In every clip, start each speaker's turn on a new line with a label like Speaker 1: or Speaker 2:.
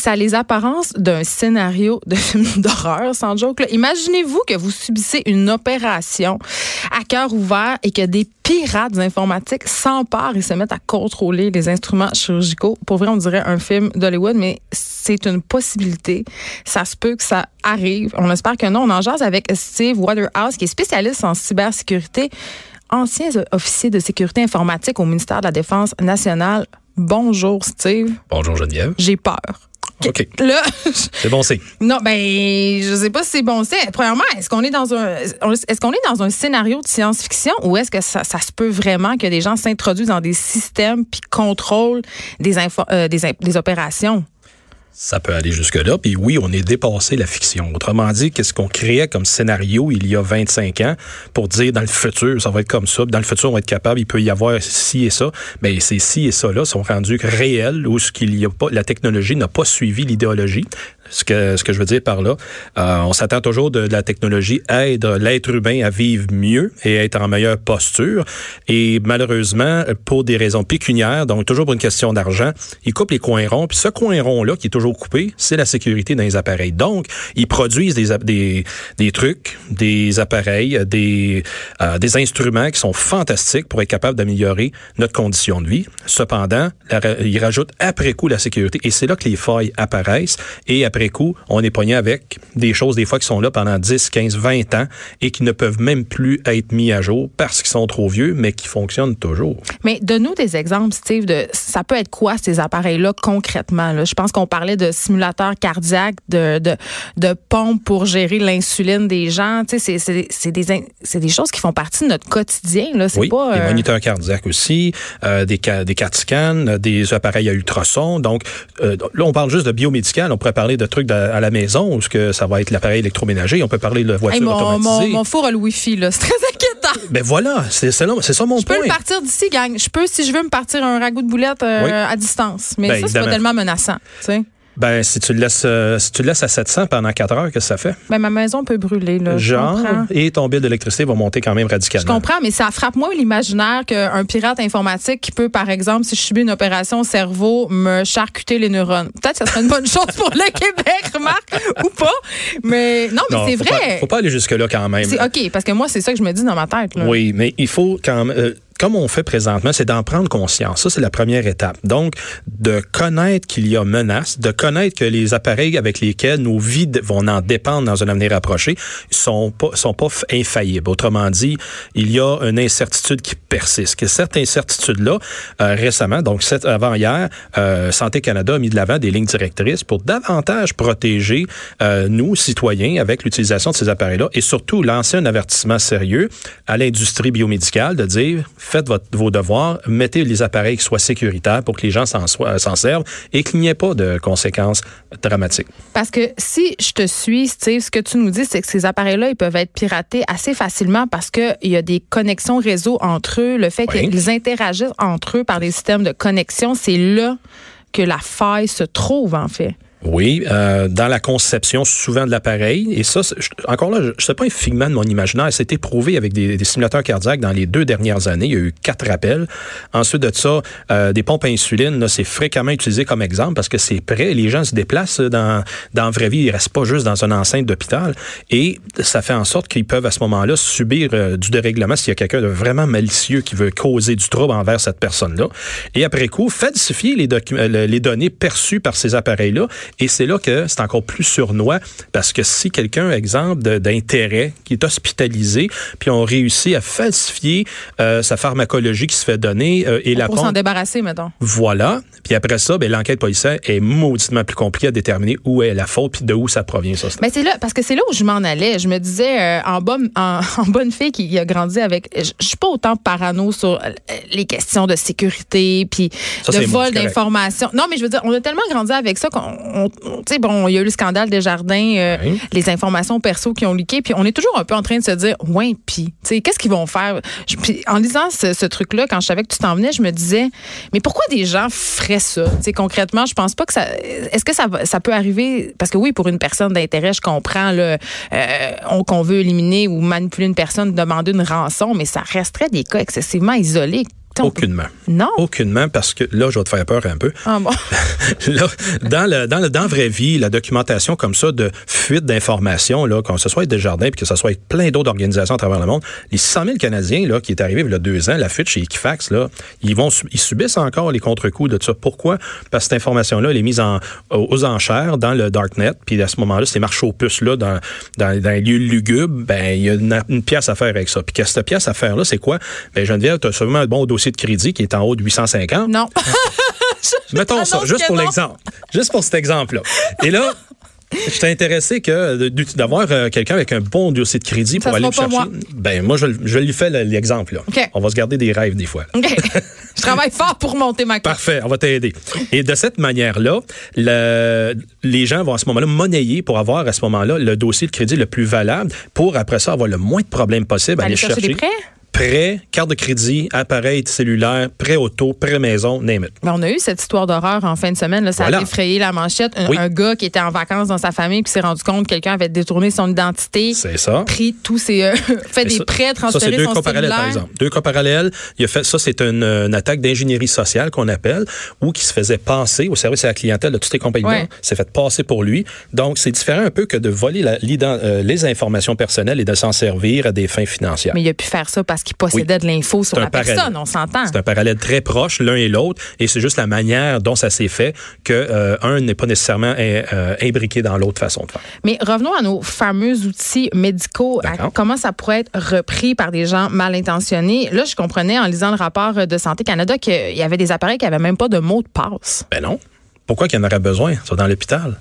Speaker 1: Ça a les apparences d'un scénario de film d'horreur, sans joke. Imaginez-vous que vous subissez une opération à cœur ouvert et que des pirates informatiques s'emparent et se mettent à contrôler les instruments chirurgicaux. Pour vrai, on dirait un film d'Hollywood, mais c'est une possibilité. Ça se peut que ça arrive. On espère que non. On en jase avec Steve Waterhouse, qui est spécialiste en cybersécurité, ancien officier de sécurité informatique au ministère de la Défense nationale. Bonjour, Steve.
Speaker 2: Bonjour Geneviève.
Speaker 1: J'ai peur.
Speaker 2: OK.
Speaker 1: Là,
Speaker 2: C'est bon signe.
Speaker 1: non, ben, je sais pas si c'est bon. C'est premièrement, est-ce qu'on est dans un, est-ce qu'on est dans un scénario de science-fiction ou est-ce que ça, ça se peut vraiment que des gens s'introduisent dans des systèmes puis contrôlent des euh, des, des opérations?
Speaker 2: Ça peut aller jusque-là. Puis oui, on est dépassé la fiction. Autrement dit, qu'est-ce qu'on créait comme scénario il y a 25 ans pour dire dans le futur, ça va être comme ça. Dans le futur, on va être capable, il peut y avoir ci et ça. Mais ces ci et ça-là sont rendus réels où ce qu'il y a pas, la technologie n'a pas suivi l'idéologie. Ce que, ce que je veux dire par là, euh, on s'attend toujours de, la technologie aide l'être humain à vivre mieux et à être en meilleure posture. Et malheureusement, pour des raisons pécuniaires, donc toujours pour une question d'argent, ils coupent les coins ronds. Puis ce coin rond-là qui est toujours coupé, c'est la sécurité dans les appareils. Donc, ils produisent des, des, des trucs, des appareils, des, euh, des instruments qui sont fantastiques pour être capables d'améliorer notre condition de vie. Cependant, ils rajoutent après coup la sécurité. Et c'est là que les failles apparaissent. Coup, on est pogné avec des choses, des fois, qui sont là pendant 10, 15, 20 ans et qui ne peuvent même plus être mis à jour parce qu'ils sont trop vieux, mais qui fonctionnent toujours.
Speaker 1: Mais donne-nous des exemples, Steve, de ça peut être quoi ces appareils-là concrètement? Là? Je pense qu'on parlait de simulateurs cardiaques, de, de, de pompes pour gérer l'insuline des gens. Tu sais, c'est- c'est c'est des, des choses qui font partie de notre quotidien. Là. C'est
Speaker 2: Oui,
Speaker 1: pas,
Speaker 2: des
Speaker 1: euh,
Speaker 2: moniteurs cardiaques aussi, euh, des, des CAT scans, des appareils à ultrasons. Donc, euh, là, on parle juste de biomédical. On pourrait parler de trucs de- à la maison où ce que ça va être l'appareil électroménager. On peut parler de voiture
Speaker 1: Hey, mon,
Speaker 2: automatisée.
Speaker 1: mon four a le Wi-Fi, là. C'est très inquiétant.
Speaker 2: Ben voilà, c'est ça mon
Speaker 1: Je peux
Speaker 2: point.
Speaker 1: le partir d'ici, gang. Je peux, si je veux, me partir un ragoût de boulettes euh,
Speaker 2: Oui.
Speaker 1: à distance. Mais
Speaker 2: Ben,
Speaker 1: ça, c'est pas tellement menaçant. Tu sais.
Speaker 2: Ben, si tu le laisses, euh, si tu le laisses à 700 pendant 4 heures, qu'est-ce que ça fait?
Speaker 1: Ben, ma maison peut brûler. Là. Je
Speaker 2: Genre, et ton bill d'électricité va monter quand même
Speaker 1: Je
Speaker 2: radicalement.
Speaker 1: comprends, mais ça frappe moins l'imaginaire qu'un pirate informatique qui peut, par exemple, si je subis une opération au cerveau, me charcuter les neurones. Peut-être que ça serait une bonne chose pour le Québec, remarque, ou pas. Mais non, mais c'est vrai.
Speaker 2: Pas, faut pas aller jusque-là quand même.
Speaker 1: OK, parce que moi, c'est ça que je me dis dans ma tête. Là.
Speaker 2: Oui, mais il faut quand même. euh, comme on fait présentement, c'est d'en prendre conscience. Ça, c'est la première étape. Donc, de connaître qu'il y a menace, de connaître que les appareils avec lesquels nos vies vont en dépendre dans un avenir approché sont pas sont pas infaillibles. Autrement dit, il y a une incertitude qui persiste. Que cette incertitude-là, euh, récemment, donc cette, avant hier, euh, Santé Canada a mis de l'avant des lignes directrices pour davantage protéger euh, nous, citoyens, avec l'utilisation de ces appareils-là et surtout lancer un avertissement sérieux à l'industrie biomédicale de dire faites votre, vos devoirs, mettez les appareils qui soient sécuritaires pour que les gens s'en soient- s'en servent et qu'il n'y ait pas de conséquences dramatiques.
Speaker 1: Parce que si je te suis, Steve, ce que tu nous dis, c'est que ces appareils-là, ils peuvent être piratés assez facilement parce qu'il y a des connexions réseau entre eux, le fait
Speaker 2: Oui.
Speaker 1: qu'ils interagissent entre eux par des systèmes de connexion, c'est là que la faille se trouve, en fait.
Speaker 2: Oui, euh, dans la conception souvent de l'appareil. Et ça, encore là, je ne sais pas un figment de mon imaginaire. C'était prouvé avec des, des simulateurs cardiaques dans les deux dernières années. Il y a eu quatre rappels. Ensuite de ça, euh, des pompes à insuline, c'est fréquemment utilisé comme exemple parce que c'est prêt. Les gens se déplacent dans, dans la vraie vie. Ils restent pas juste dans une enceinte d'hôpital. Et ça fait en sorte qu'ils peuvent à ce moment-là subir euh, du dérèglement s'il y a quelqu'un de vraiment malicieux qui veut causer du trouble envers cette personne-là. Et après coup, falsifier les, euh, le- les données perçues par ces appareils-là. Et c'est là que c'est encore plus surnois parce que si quelqu'un, exemple, d'intérêt, qui est hospitalisé, puis on réussit à falsifier euh, sa pharmacologie qui se fait donner euh, et la
Speaker 1: Pour s'en débarrasser, mettons.
Speaker 2: voilà. Puis après ça, ben, l'enquête policière est mauditement plus compliquée à déterminer où est la faute puis de où ça provient, ça.
Speaker 1: Mais c'est là, parce que c'est là où je m'en allais. Je me disais, euh, en, bonne, en, en bonne fille qui a grandi avec. Je, je suis pas autant parano sur euh, les questions de sécurité, puis
Speaker 2: Ça,
Speaker 1: de vol d'informations. Non, mais je veux dire, on a tellement grandi avec ça qu'on on, on- tu sais, bon, il y a eu le scandale des jardins, euh,
Speaker 2: Oui.
Speaker 1: les informations perso qui ont leaké, puis on est toujours un peu en train de se dire, ouais, puis, tu sais, qu'est-ce qu'ils vont faire? Je- en lisant ce, ce truc-là, quand je savais que tu t'en venais, je me disais, mais pourquoi des gens feraient ça? Tu sais, concrètement, je pense pas que ça. Est-ce que ça, peut arriver? Parce que oui, pour une personne d'intérêt, je comprends, là, euh, on- qu'on veut éliminer ou manipuler une personne, demander une rançon, mais ça resterait des cas excessivement isolés. Sais, peut-
Speaker 2: Aucunement.
Speaker 1: Non.
Speaker 2: Aucunement, parce que là, je vais te faire peur un peu.
Speaker 1: Ah bon.
Speaker 2: là, dans, le, dans, le, dans la vraie vie, la documentation comme ça de fuite d'informations, là, que ce soit avec Desjardins puis que ce soit avec plein d'autres organisations à travers le monde, les 600 000 Canadiens là, qui est arrivé il y a deux ans, la fuite chez Equifax, là, ils, vont, ils subissent encore les contre-coups de ça. Pourquoi? Parce que cette information-là, elle est mise en, aux enchères dans le Darknet, puis à ce moment-là, ces marchés aux puces-là, dans, dans, dans les lieux lugubres, ben, il y a une, une pièce à faire avec ça. Puis que cette pièce à faire-là, c'est quoi? Ben, Geneviève, tu as sûrement un bon dossier de crédit qui est en haut de 850.
Speaker 1: Non.
Speaker 2: Mettons ça, juste pour l'exemple. Juste pour cet exemple-là. Et là, je t'ai intéressé que d'avoir euh, quelqu'un avec un bon dossier de crédit
Speaker 1: Ça
Speaker 2: pour aller le chercher. Ben moi, je, je lui fais le- l'exemple. là. On va se garder des rêves des fois.
Speaker 1: Je travaille fort pour monter ma carte.
Speaker 2: Parfait, on va t'aider. Et de cette manière-là, le- les gens vont à ce moment-là monnayer pour avoir à ce moment-là le dossier de crédit le plus valable pour après ça avoir le moins de problèmes possible à
Speaker 1: Aller
Speaker 2: aller
Speaker 1: chercher des prêts?
Speaker 2: Prêt, carte de crédit, appareil cellulaire, prêt auto, prêt maison, name it.
Speaker 1: Mais on a eu cette histoire d'horreur en fin de semaine. Là, ça
Speaker 2: Voilà.
Speaker 1: a effrayé la manchette. Un,
Speaker 2: Oui.
Speaker 1: un gars qui était en vacances dans sa famille qui s'est rendu compte que quelqu'un avait détourné son identité,
Speaker 2: C'est ça.
Speaker 1: pris tous ses, euh, fait
Speaker 2: Mais
Speaker 1: des
Speaker 2: ça-
Speaker 1: prêts,
Speaker 2: Ça,
Speaker 1: transféré
Speaker 2: c'est deux
Speaker 1: son
Speaker 2: cas parallèles, par exemple. Deux cas parallèles. Il a fait, ça, c'est une, une attaque d'ingénierie sociale qu'on appelle, ou qui se faisait passer au service à la clientèle de toutes les compagnies.
Speaker 1: Ouais.
Speaker 2: s'est fait passer pour lui. Donc, c'est différent un peu que de voler la- euh, les informations personnelles et de s'en servir à des fins financières.
Speaker 1: Mais il a pu faire ça parce possédait de l'info sur la
Speaker 2: parallèle.
Speaker 1: personne, on s'entend.
Speaker 2: C'est un parallèle très proche l'un et l'autre, et c'est juste la manière dont ça s'est fait que euh, un n'est pas nécessairement euh, euh, imbriqué dans l'autre façon de faire.
Speaker 1: Mais revenons à nos fameux outils médicaux. à comment ça pourrait être repris par des gens mal intentionnés? Là, je comprenais en lisant le rapport de Santé Canada qu'il y avait des appareils qui n'avaient même pas de mot de passe.
Speaker 2: Ben non. Pourquoi qu'il y en aurait besoin? Ça dans l'hôpital?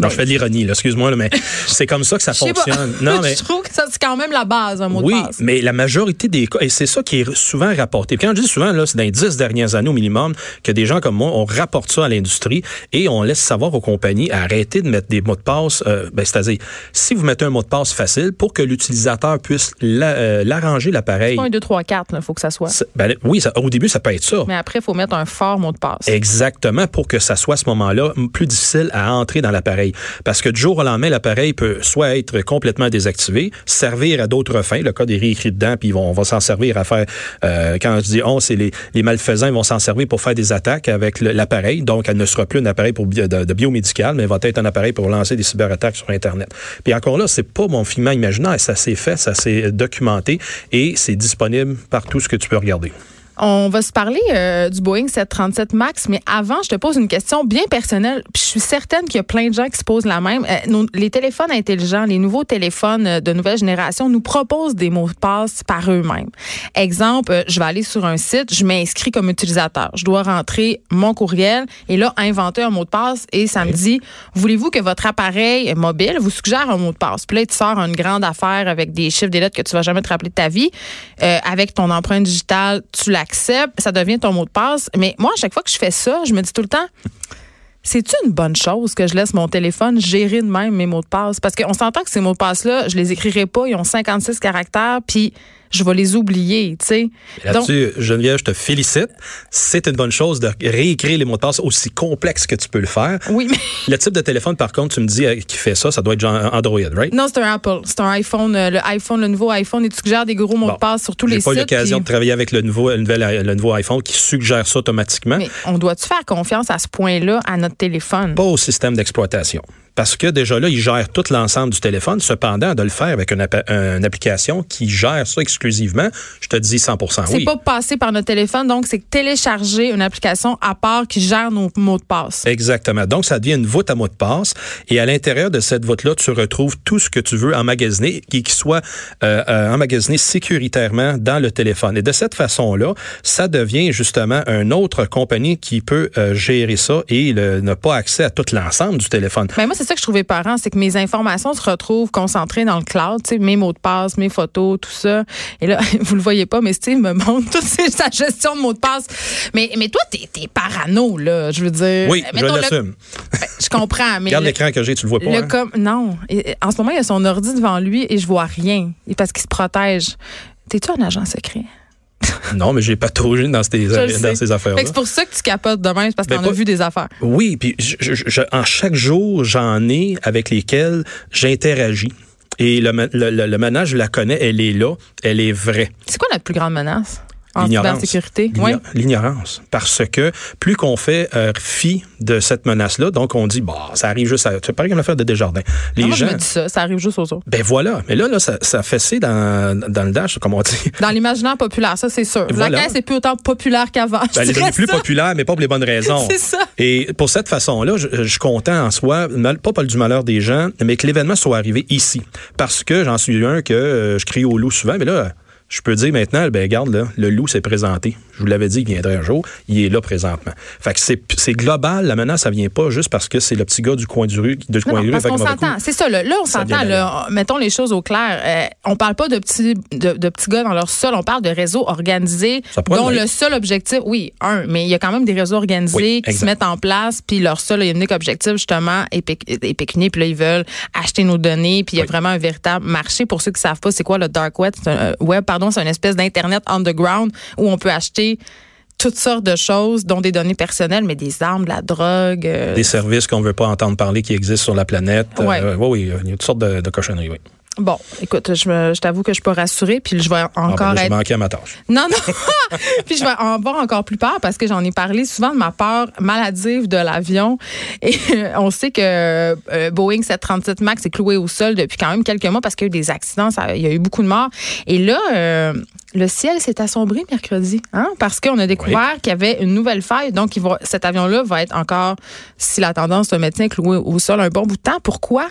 Speaker 2: Non, je fais de l'ironie, excuse-moi, mais c'est comme ça que ça
Speaker 1: Ben,
Speaker 2: fonctionne. Non, mais
Speaker 1: je trouve que c'est quand même la base, un mot
Speaker 2: oui,
Speaker 1: de passe.
Speaker 2: mais la majorité des cas, et c'est ça qui est souvent rapporté. Puis quand je dis souvent, là, c'est dans les dix dernières années au minimum que des gens comme moi, on rapporte ça à l'industrie et on laisse savoir aux compagnies arrêtez de mettre des mots de passe. euh, ben, c'est-à-dire, si vous mettez un mot de passe facile pour que l'utilisateur puisse la- euh, l'arranger l'appareil.
Speaker 1: Pas un 2, 3, 4, il faut que ça soit.
Speaker 2: c'est- ben, oui, ça- au début, ça peut être ça.
Speaker 1: Mais après, il faut mettre un fort mot de passe.
Speaker 2: Exactement, pour que ça soit à ce moment-là plus difficile à entrer dans l'appareil. Parce que du jour au lendemain, l'appareil peut soit être complètement désactivé, servir à d'autres fins. Le code est réécrit dedans, puis on va s'en servir à faire, euh, quand je dis on, c'est les, les malfaisants, ils vont s'en servir pour faire des attaques avec l'appareil. Donc, elle ne sera plus un appareil pour de, biomédical, mais va être un appareil pour lancer des cyberattaques sur Internet. Puis encore là, c'est pas mon filmant imaginaire, ça s'est fait, ça s'est documenté et c'est disponible partout ce que tu peux regarder.
Speaker 1: On va se parler euh, du Boeing 737 MAX, mais avant, je te pose une question bien personnelle. Puis je suis certaine qu'il y a plein de gens qui se posent la même. Euh, nos- les téléphones intelligents, les nouveaux téléphones euh, de nouvelle génération nous proposent des mots de passe par eux-mêmes. Exemple, euh, je vais aller sur un site, je m'inscris comme utilisateur. Je dois rentrer mon courriel et là, inventer un mot de passe et ça me dit, voulez-vous que votre appareil mobile vous suggère un mot de passe? Puis là, tu sors une grande affaire avec des chiffres, des lettres que tu vas jamais te rappeler de ta vie. Avec ton empreinte digitale, tu l'acceptes, ça devient ton mot de passe. Mais moi, à chaque fois que je fais ça, je me dis tout le temps, c'est une bonne chose que je laisse mon téléphone gérer de même mes mots de passe? Parce qu'on s'entend que ces mots de passe-là, je les écrirai pas, ils ont 56 caractères, puis je vais les oublier, tu sais. Donc,
Speaker 2: Là-dessus, Geneviève, je te félicite. C'est une bonne chose de réécrire les mots de passe aussi complexes que tu peux le faire.
Speaker 1: oui, mais
Speaker 2: Le type de téléphone, par contre, tu me dis euh, qui fait ça, ça doit être genre Android, right?
Speaker 1: non, c'est un Apple. C'est un iPhone, euh, le iPhone, le nouveau iPhone, et tu suggères des gros mots
Speaker 2: Bon,
Speaker 1: de passe sur tous les
Speaker 2: J'ai pas
Speaker 1: sites.
Speaker 2: l'occasion
Speaker 1: puis-
Speaker 2: de travailler avec le nouveau, le, nouvel- le nouveau iPhone qui suggère ça automatiquement.
Speaker 1: Mais on doit-tu faire confiance à ce point-là à notre téléphone?
Speaker 2: Pas au système d'exploitation. Parce que déjà là, il gère tout l'ensemble du téléphone. Cependant, de le faire avec une, une application qui gère ça exclusivement, je te dis 100
Speaker 1: C'est
Speaker 2: oui.
Speaker 1: pas passer par notre téléphone, donc c'est télécharger une application à part qui gère nos mots de passe.
Speaker 2: Exactement. Donc, ça devient une voûte à mot de passe. Et à l'intérieur de cette voûte-là, tu retrouves tout ce que tu veux emmagasiner et qui soit euh, euh, emmagasiné sécuritairement dans le téléphone. Et de cette façon-là, ça devient justement une autre compagnie qui peut euh, gérer ça et le- n'a pas accès à tout l'ensemble du téléphone.
Speaker 1: Mais moi, c'est ça que je trouvais parent, c'est que mes informations se retrouvent concentrées dans le cloud, tu sais, mes mots de passe, mes photos, tout ça. Et là, vous le voyez pas, mais Steve me montre toute sa gestion de mots de passe. Mais, mais toi, t'es es parano, là, je veux dire.
Speaker 2: Oui, je
Speaker 1: Mettons,
Speaker 2: l'assume.
Speaker 1: Ben, Je comprends, mais.
Speaker 2: Regarde l'écran que j'ai, tu le vois pas.
Speaker 1: le
Speaker 2: hein?
Speaker 1: com- non. En ce moment, il y a son ordi devant lui et je vois rien. Et parce qu'il se protège. T'es-tu un agent secret?
Speaker 2: Non, mais j'ai pas touché dans ces, dans ces affaires-là.
Speaker 1: Que c'est pour ça que tu capotes demain, c'est parce
Speaker 2: Ben,
Speaker 1: qu'on a
Speaker 2: pas-
Speaker 1: vu des affaires.
Speaker 2: Oui, puis je- je- je- en chaque jour, j'en ai avec lesquels j'interagis. Et le, le, le, le manage, je la connais, elle est là, elle est vraie.
Speaker 1: C'est quoi notre plus grande menace? en
Speaker 2: L'ignorance.
Speaker 1: Oui.
Speaker 2: L'ignorance. Parce que plus qu'on fait euh, fi de cette menace-là, donc on dit, bah, ça arrive juste à. C'est pareil comme l'affaire de Desjardins. Les
Speaker 1: Moi, je
Speaker 2: gens.
Speaker 1: me dis ça, ça arrive juste aux autres.
Speaker 2: Ben voilà. Mais là, là ça, ça fessé dans, dans le dash, comme on dit.
Speaker 1: Dans l'imaginaire populaire, ça c'est sûr.
Speaker 2: Voilà.
Speaker 1: La caisse est plus autant populaire qu'avant. je
Speaker 2: Ben, elle est plus populaire, mais pas pour les bonnes raisons.
Speaker 1: C'est ça.
Speaker 2: Et pour cette façon-là, je, je suis content en soi, mal- pas pas du malheur des gens, mais que l'événement soit arrivé ici. Parce que j'en suis un que euh, je crie au loup souvent, mais là, je peux dire maintenant, ben regarde, là, le loup s'est présenté. Je vous l'avais dit, il viendrait un jour. Il est là présentement. Fait que c'est c'est global. La menace, ça vient pas juste parce que c'est le petit gars du coin du rue, de
Speaker 1: Non,
Speaker 2: coin
Speaker 1: non,
Speaker 2: du rue
Speaker 1: parce qu'on s'entend. C'est ça, là, là on s'entend. Mettons les choses au clair. Euh, on parle pas de petits, de, de petits gars dans leur sol. On parle de réseaux organisés dont le seul objectif, oui, un, mais il y a quand même des réseaux organisés
Speaker 2: Oui,
Speaker 1: qui se mettent en place, puis leur seul et unique objectif, justement, est, péc- est pécunier, puis là, ils veulent acheter nos données, puis il y a
Speaker 2: Oui.
Speaker 1: vraiment un véritable marché. Pour ceux qui savent pas, c'est quoi le dark web? Un, euh, web, pardon, c'est une espèce d'Internet underground où on peut acheter toutes sortes de choses, dont des données personnelles, mais des armes, de la drogue. euh,
Speaker 2: Des services qu'on veut pas entendre parler qui existent sur la planète.
Speaker 1: Ouais.
Speaker 2: Euh, oui, oui, il y a toutes sortes de, de cochonneries, oui.
Speaker 1: Bon, écoute, je, me- je t'avoue que je suis pas rassurée, puis je vais
Speaker 2: Ah, ben
Speaker 1: encore
Speaker 2: là,
Speaker 1: être.
Speaker 2: à ma tâche.
Speaker 1: Non, non. puis je vais en avoir encore plus peur parce que j'en ai parlé souvent de ma peur maladive de l'avion. Et on sait que euh, Boeing 737 Max est cloué au sol depuis quand même quelques mois parce qu'il y a eu des accidents, ça- il y a eu beaucoup de morts. Et là, euh, le ciel s'est assombri mercredi, hein, parce qu'on a découvert qu'il y avait une nouvelle faille. Donc, il va, cet avion-là va être encore, si la tendance se maintient, cloué au sol un bon bout de temps. Pourquoi?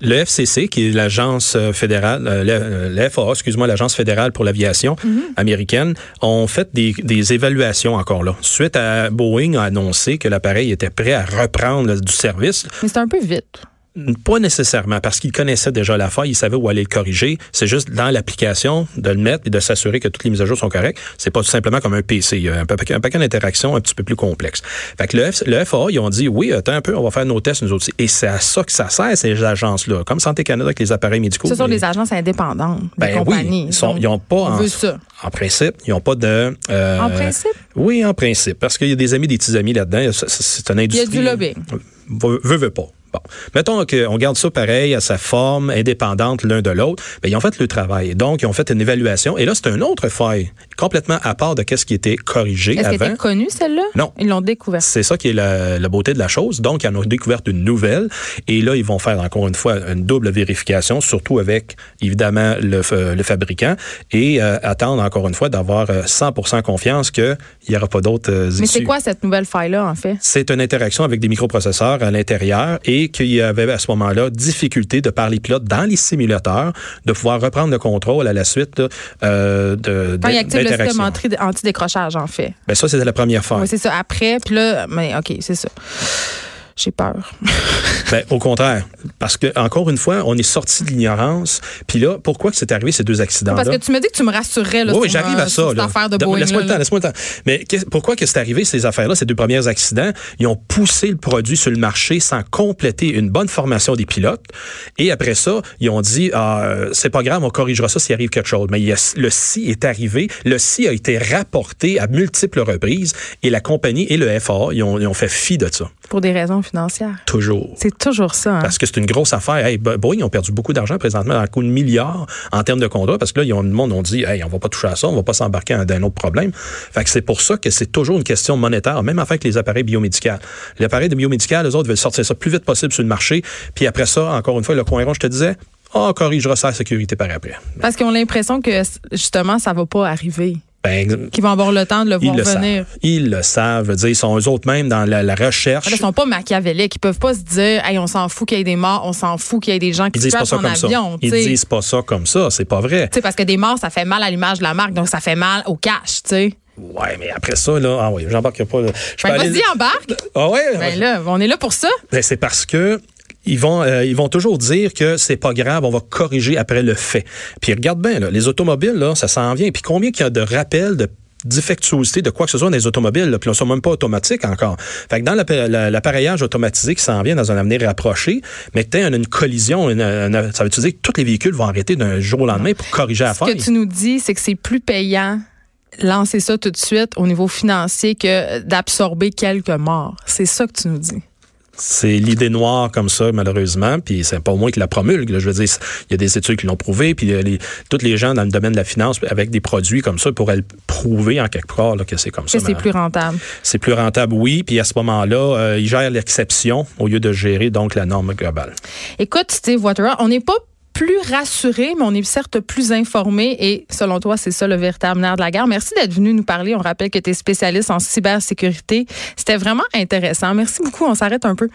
Speaker 2: Le FCC, qui est l'agence euh, fédérale, euh, le, euh, excuse-moi, l'agence fédérale pour l'aviation américaine, ont fait des, des évaluations encore là. Suite à Boeing a annoncé que l'appareil était prêt à reprendre du service.
Speaker 1: Mais c'est un peu vite.
Speaker 2: Pas nécessairement, parce qu'ils connaissaient déjà la faille, ils savaient où aller le corriger. C'est juste dans l'application de le mettre et de s'assurer que toutes les mises à jour sont correctes. C'est pas tout simplement comme un PC. Il y a un, paquet- un paquet d'interactions un petit peu plus complexe. Fait que le, F- le ils ont dit, oui, attends un peu, on va faire nos tests nous aussi. Et c'est à ça que ça sert, ces agences-là. Comme Santé Canada avec les appareils médicaux.
Speaker 1: Ce sont des agences indépendantes, des
Speaker 2: ben
Speaker 1: compagnies.
Speaker 2: oui, ils sont, ils ont pas
Speaker 1: on
Speaker 2: en,
Speaker 1: veut ça.
Speaker 2: en principe, ils ont pas de. euh,
Speaker 1: En principe?
Speaker 2: Oui, en principe, parce qu'il y a des amis, des petits amis là-dedans. C'est- une
Speaker 1: Il y a
Speaker 2: industrie.
Speaker 1: du lobbying.
Speaker 2: Veut, veut pas. Bon. Mettons qu'on garde ça pareil à sa forme indépendante l'un de l'autre. Ben, ils ont fait le travail. Donc, ils ont fait une évaluation. Et là, c'est un autre faille, complètement à part de qu'est-ce qui était corrigé
Speaker 1: Est-ce qu'elle
Speaker 2: avant.
Speaker 1: était connue, celle-là?
Speaker 2: Non.
Speaker 1: Ils l'ont découverte.
Speaker 2: C'est ça qui est la, la beauté de la chose. Donc, ils en ont découvert une nouvelle. Et là, ils vont faire encore une fois une double vérification, surtout avec, évidemment, le, le fabricant. Et euh, attendre encore une fois d'avoir euh, 100% confiance qu'il n'y aura pas d'autres euh,
Speaker 1: Mais c'est quoi cette nouvelle faille-là, en fait?
Speaker 2: C'est une interaction avec des microprocesseurs à l'intérieur et qu'il y avait à ce moment-là difficulté de par les pilotes dans les simulateurs de pouvoir reprendre le contrôle à la suite euh, de
Speaker 1: Quand il active le système anti-décrochage, en fait.
Speaker 2: Ben ça, c'était la première fois.
Speaker 1: Oui, c'est ça. Après, puis là, mais OK, c'est ça. J'ai peur.
Speaker 2: Ben, au contraire, parce que encore une fois, on est sorti de l'ignorance. Puis là, pourquoi que c'est arrivé ces deux accidents-là?
Speaker 1: Parce que tu me dis que tu me rassurerais là,
Speaker 2: Oui, oui, j'arrive
Speaker 1: euh,
Speaker 2: à
Speaker 1: sur
Speaker 2: ça. Laisse-moi le temps, laisse-moi le temps. Mais pourquoi que c'est arrivé, ces affaires-là, ces deux premiers accidents? Ils ont poussé le produit sur le marché sans compléter une bonne formation des pilotes. Et après ça, ils ont dit, ah, euh, c'est pas grave, on corrigera ça s'il arrive quelque chose. Mais il y a- le si est arrivé. Le si a été rapporté à multiples reprises. Et la compagnie et le FAA, ils ont, ils ont fait fi de ça.
Speaker 1: Pour des raisons
Speaker 2: Toujours.
Speaker 1: C'est toujours ça. hein.
Speaker 2: Parce que c'est une grosse affaire. Hey, Bo- Boeing ont perdu beaucoup d'argent présentement, le coup de milliards en termes de contrats, parce que là, ils ont, le monde ont dit, hey, on va pas toucher à ça, on va pas s'embarquer dans un autre problème. Fait que c'est pour ça que c'est toujours une question monétaire, même avec les appareils biomédicaux. Les appareils de biomédical, les autres veulent sortir ça le plus vite possible sur le marché. Puis après ça, encore une fois, le coin rond, je te disais, ah, on corrigera ça à la sécurité par après.
Speaker 1: Parce qu'ils ont l'impression que, justement, ça va pas arriver.
Speaker 2: Ben,
Speaker 1: Qu'ils vont avoir le temps de le
Speaker 2: ils
Speaker 1: voir
Speaker 2: le
Speaker 1: venir.
Speaker 2: Ils le savent. Dire, ils sont eux autres même dans la, la recherche.
Speaker 1: Là, ils sont pas machiavéliques. Ils peuvent pas se dire, hey, on s'en fout qu'il y ait des morts, on s'en fout qu'il y ait des gens qui
Speaker 2: Ils disent pas
Speaker 1: crashent
Speaker 2: ça
Speaker 1: en
Speaker 2: comme ça.
Speaker 1: avion.
Speaker 2: Ils disent pas ça comme ça. C'est pas vrai.
Speaker 1: Tu sais, parce que des morts, ça fait mal à l'image de la marque, donc ça fait mal au cash, tu sais.
Speaker 2: Ouais, mais après ça, là, ah oui, j'embarque pas. là. Je peux
Speaker 1: Ben,
Speaker 2: aller-
Speaker 1: vas-y, embarque.
Speaker 2: Ah ouais?
Speaker 1: Ben là, on est là pour ça.
Speaker 2: Ben, c'est parce que ils vont, euh, ils vont toujours dire que c'est pas grave, on va corriger après le fait. Puis regarde bien, là, les automobiles, là, ça s'en vient. Puis combien qu'il y a de rappels de défectuosité de quoi que ce soit dans les automobiles, là, puis on ne sont même pas automatiques encore. Fait que dans l'appareillage automatisé qui s'en vient dans un avenir rapproché, mais que tu as une, collision, ça veut dire que tous les véhicules vont arrêter d'un jour au lendemain pour corriger la faille.
Speaker 1: Ce que tu nous dis, c'est que c'est plus payant lancer ça tout de suite au niveau financier que d'absorber quelques morts. C'est ça que tu nous dis.
Speaker 2: C'est l'idée noire comme ça, malheureusement, puis c'est pas au moins que la promulgue. Je veux dire, il y a des études qui l'ont prouvé, puis les, tous les gens dans le domaine de la finance, avec des produits comme ça, pourraient le prouver en quelque part que c'est comme ça.
Speaker 1: c'est plus rentable.
Speaker 2: C'est plus rentable, oui, puis à ce moment-là, euh, ils gèrent l'exception au lieu de gérer donc la norme globale.
Speaker 1: Écoute, Steve Waterhouse, on n'est pas plus rassuré, mais on est certes plus informé. Et selon toi, c'est ça le véritable nerf de la guerre. Merci d'être venu nous parler. On rappelle que tu es spécialiste en cybersécurité. C'était vraiment intéressant. Merci beaucoup. On s'arrête un peu.